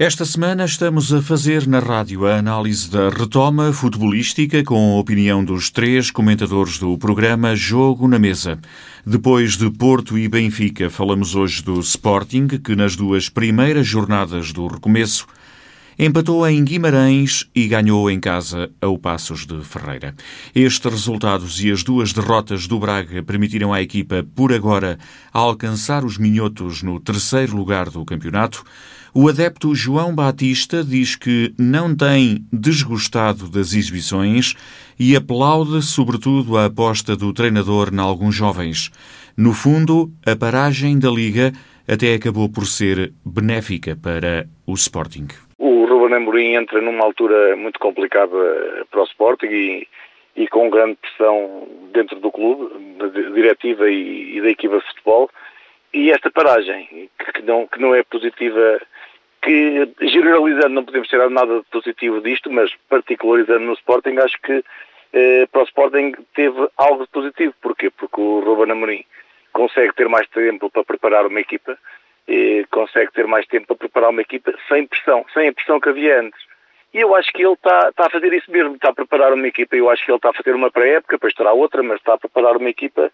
Esta semana estamos a fazer na rádio a análise da retoma futebolística com a opinião dos três comentadores do programa Jogo na Mesa. Depois de Porto e Benfica, falamos hoje do Sporting, que nas duas primeiras jornadas do recomeço empatou em Guimarães e ganhou em casa ao Passos de Ferreira. Estes resultados e as duas derrotas do Braga permitiram à equipa, por agora, alcançar os minhotos no terceiro lugar do campeonato. O adepto João Batista diz que não tem desgostado das exibições e aplaude sobretudo a aposta do treinador em alguns jovens. No fundo, a paragem da Liga até acabou por ser benéfica para o Sporting. Ruben Amorim entra numa altura muito complicada para o Sporting e, e com grande pressão dentro do clube, da diretiva e, e da equipa de futebol. E esta paragem, que não, que não é positiva que generalizando não podemos tirar nada positivo disto, mas particularizando no Sporting, acho que eh, para o Sporting teve algo positivo. Porquê? Porque o Ruben Amorim consegue ter mais tempo para preparar uma equipa, e consegue ter mais tempo para preparar uma equipa sem pressão, sem a pressão que havia antes. E eu acho que ele está, está a fazer isso mesmo, está a preparar uma equipa. Eu acho que ele está a fazer uma pré-época, depois terá outra, mas está a preparar uma equipa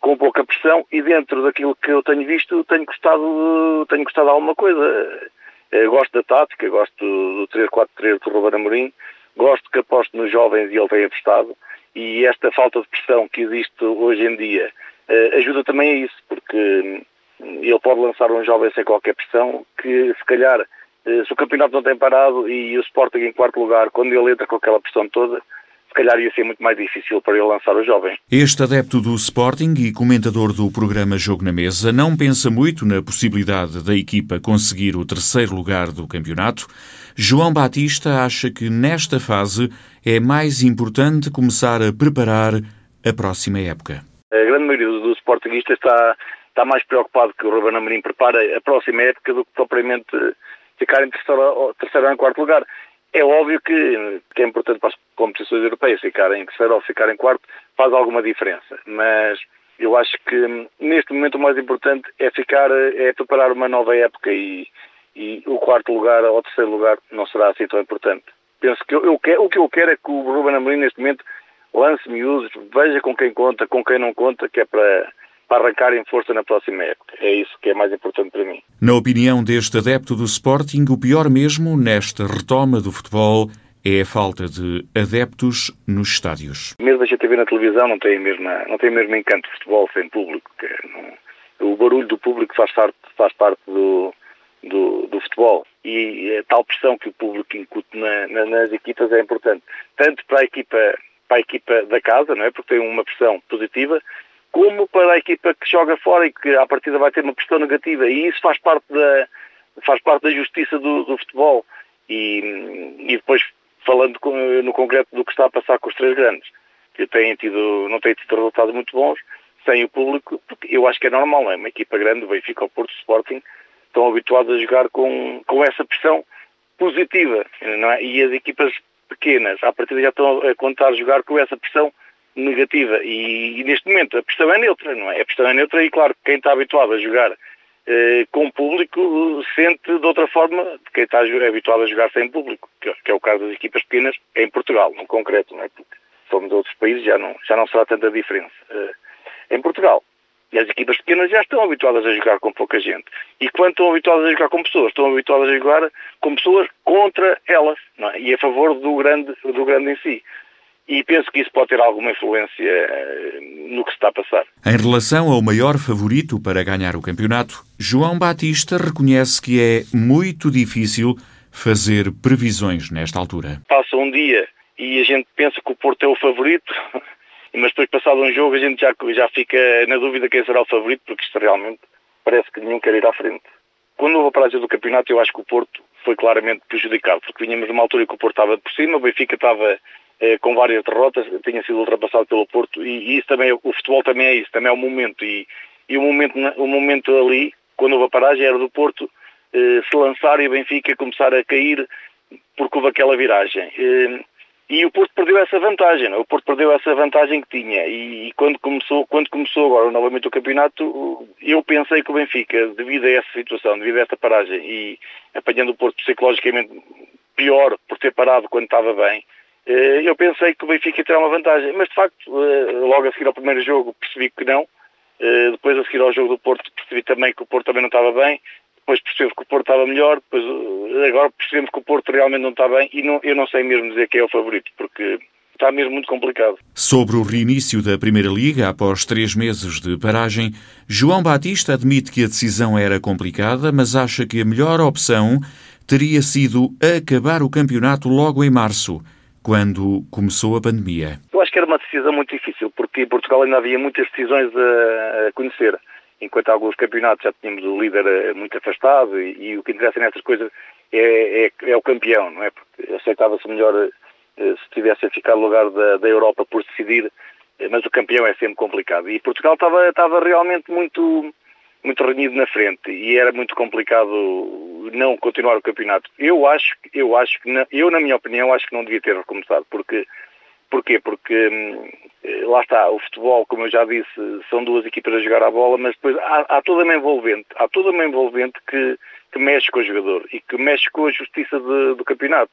com pouca pressão e dentro daquilo que eu tenho visto, tenho gostado, tenho gostado de alguma coisa. Eu eh, gosto da tática, gosto do 3-4-3 do Ruben Amorim, gosto que aposte nos jovens e ele tem apostado e esta falta de pressão que existe hoje em dia eh, ajuda também a isso, porque ele pode lançar um jovem sem qualquer pressão que se calhar eh, se o campeonato não tem parado e o Sporting em quarto lugar, quando ele entra com aquela pressão toda, se calhar ia ser muito mais difícil para ele lançar os jovens. Este adepto do Sporting e comentador do programa Jogo na Mesa não pensa muito na possibilidade da equipa conseguir o terceiro lugar do campeonato. João Batista acha que nesta fase é mais importante começar a preparar a próxima época. A grande maioria dos Sportingistas está, está mais preocupado que o Ruben Amorim prepare a próxima época do que propriamente ficar em terceiro, terceiro ou em quarto lugar. É óbvio que, que é importante para as competições europeias ficar em terceiro ou ficar em quarto, faz alguma diferença. Mas eu acho que neste momento o mais importante é ficar, é preparar uma nova época e, e o quarto lugar ou o terceiro lugar não será assim tão importante. Penso que eu, eu quero, o que eu quero é que o Ruben Amorim neste momento lance miúdos, veja com quem conta, com quem não conta, que é para para arrancar em força na próxima época. É isso que é mais importante para mim. Na opinião deste adepto do Sporting, o pior mesmo nesta retoma do futebol é a falta de adeptos nos estádios. Mesmo a gente ver na televisão não tem mesmo, não tem mesmo encanto de futebol sem público. Não, o barulho do público faz parte, faz parte do, do, do, futebol e a tal pressão que o público incute na, na, nas equipas é importante, tanto para a equipa para a equipa da casa, não é? Porque tem uma pressão positiva, como para a equipa que joga fora e que à partida vai ter uma pressão negativa. E isso faz parte da, faz parte da justiça do, do futebol. E, e depois, falando com, no concreto do que está a passar com os três grandes, que têm tido, não têm tido resultados muito bons, sem o público, porque eu acho que é normal, não é? Uma equipa grande, o Benfica ou Porto Sporting, estão habituados a jogar com, com essa pressão positiva, não é? E as equipas pequenas, à partida já estão a contar jogar com essa pressão negativa. E, e, neste momento a pressão é neutra, não é? A pressão é neutra e, claro, quem está habituado a jogar eh, com público sente de outra forma de quem está habituado a jogar sem público, que, que, é o caso das equipas pequenas em Portugal, no concreto, não é? Porque somos de outros países, já não, já não será tanta diferença. Eh, em Portugal, e as equipas pequenas já estão habituadas a jogar com pouca gente. E quando estão habituadas a jogar com pessoas, estão habituadas a jogar com pessoas contra elas, é? e a favor do grande, do grande em si e penso que isso pode ter alguma influência eh, no que se está a passar. Em relação ao maior favorito para ganhar o campeonato, João Batista reconhece que é muito difícil fazer previsões nesta altura. Passa um dia e a gente pensa que o Porto é o favorito, mas depois passado um jogo a gente já, já fica na dúvida quem será o favorito, porque isto realmente parece que nenhum quer ir à frente. Quando houve a paragem do campeonato, eu acho que o Porto foi claramente prejudicado, porque vinhamos numa altura que o Porto estava por cima, o Benfica estava com várias derrotas, tinha sido ultrapassado pelo Porto e, e, isso também, o futebol também é isso, também é o momento e, e o momento, o momento ali, quando houve a paragem, era do Porto eh, se lançar e o Benfica começar a cair porque houve aquela viragem. Eh, E o Porto perdeu essa vantagem, não? É? o Porto perdeu essa vantagem que tinha e, e, quando, começou, quando começou agora novamente o campeonato, eu pensei que o Benfica, devido a essa situação, devido a esta paragem e apanhando o Porto psicologicamente pior por ter parado quando estava bem, eh, eu pensei que o Benfica teria uma vantagem, mas de facto, eh, logo a seguir ao primeiro jogo percebi que não, eh, depois a seguir ao jogo do Porto percebi também que o Porto também não estava bem, depois percebo que o Porto estava melhor, depois agora percebemos que o Porto realmente não está bem e não, eu não sei mesmo dizer quem é o favorito, porque está mesmo muito complicado. Sobre o reinício da Primeira Liga, após três meses de paragem, João Batista admite que a decisão era complicada, mas acha que a melhor opção teria sido acabar o campeonato logo em março, quando começou a pandemia. Eu acho que era uma decisão muito difícil, porque em Portugal ainda havia muitas decisões a, conhecer enquanto alguns campeonatos já tínhamos o líder eh, muito afastado e, e o que interessa nessas coisas é, é, é o campeão, não é? Porque aceitava-se melhor eh, se tivesse a ficar no lugar da, da Europa por decidir, eh, mas o campeão é sempre complicado. E Portugal estava, estava realmente muito, muito renhido na frente e era muito complicado não continuar o campeonato. Eu acho, eu acho que, eu na minha opinião, acho que não devia ter recomeçado, porque Porquê? Porque hum, lá está, o futebol, como eu já disse, são duas equipas a jogar a bola, mas depois há, há toda uma envolvente, há toda uma envolvente que, que mexe com o jogador e que mexe com a justiça de, do campeonato.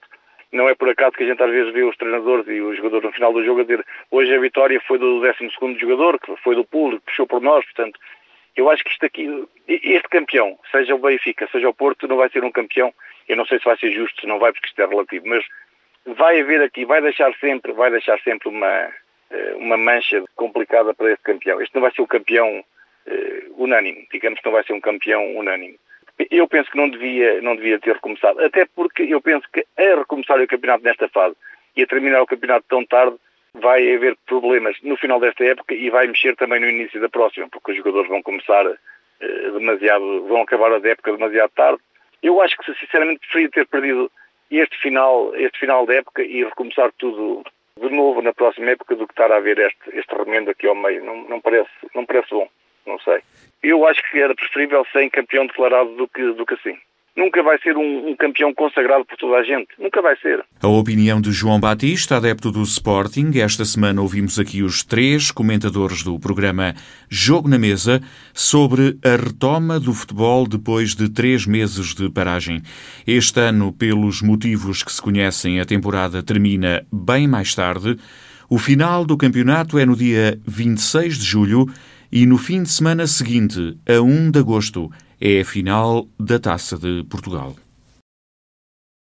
Não é por acaso que a gente às vezes vê os treinadores e os jogadores no final do jogo a dizer hoje a vitória foi do 12 jogador, que foi do público, puxou por nós, portanto, eu acho que isto aqui, este campeão, seja o Benfica, seja o Porto, não vai ser um campeão, eu não sei se vai ser justo, se não vai, porque isto é relativo, mas vai haver aqui, vai deixar sempre, vai deixar sempre uma, eh, uma mancha complicada para este campeão. Este não vai ser o campeão uh, unânime, digamos que não vai ser um campeão unânime. Eu penso que não devia, não devia ter recomeçado, até porque eu penso que a recomeçar o campeonato nesta fase e a terminar o campeonato tão tarde vai haver problemas no final desta época e vai mexer também no início da próxima, porque os jogadores vão começar uh, demasiado, vão acabar a época demasiado tarde. Eu acho que sinceramente preferia ter perdido este final, este final da época e recomeçar tudo de novo na próxima época do que estar a haver este, este remendo aqui ao meio. Não, não, parece, não parece bom, não sei. Eu acho que era preferível sem campeão declarado do que, do que assim nunca vai ser um, um, campeão consagrado por toda a gente. Nunca vai ser. A opinião de João Batista, adepto do Sporting. Esta semana ouvimos aqui os três comentadores do programa Jogo na Mesa sobre a retoma do futebol depois de três meses de paragem. Este ano, pelos motivos que se conhecem, a temporada termina bem mais tarde. O final do campeonato é no dia 26 de julho e no fim de semana seguinte, a 1 de agosto, é a final da Taça de Portugal.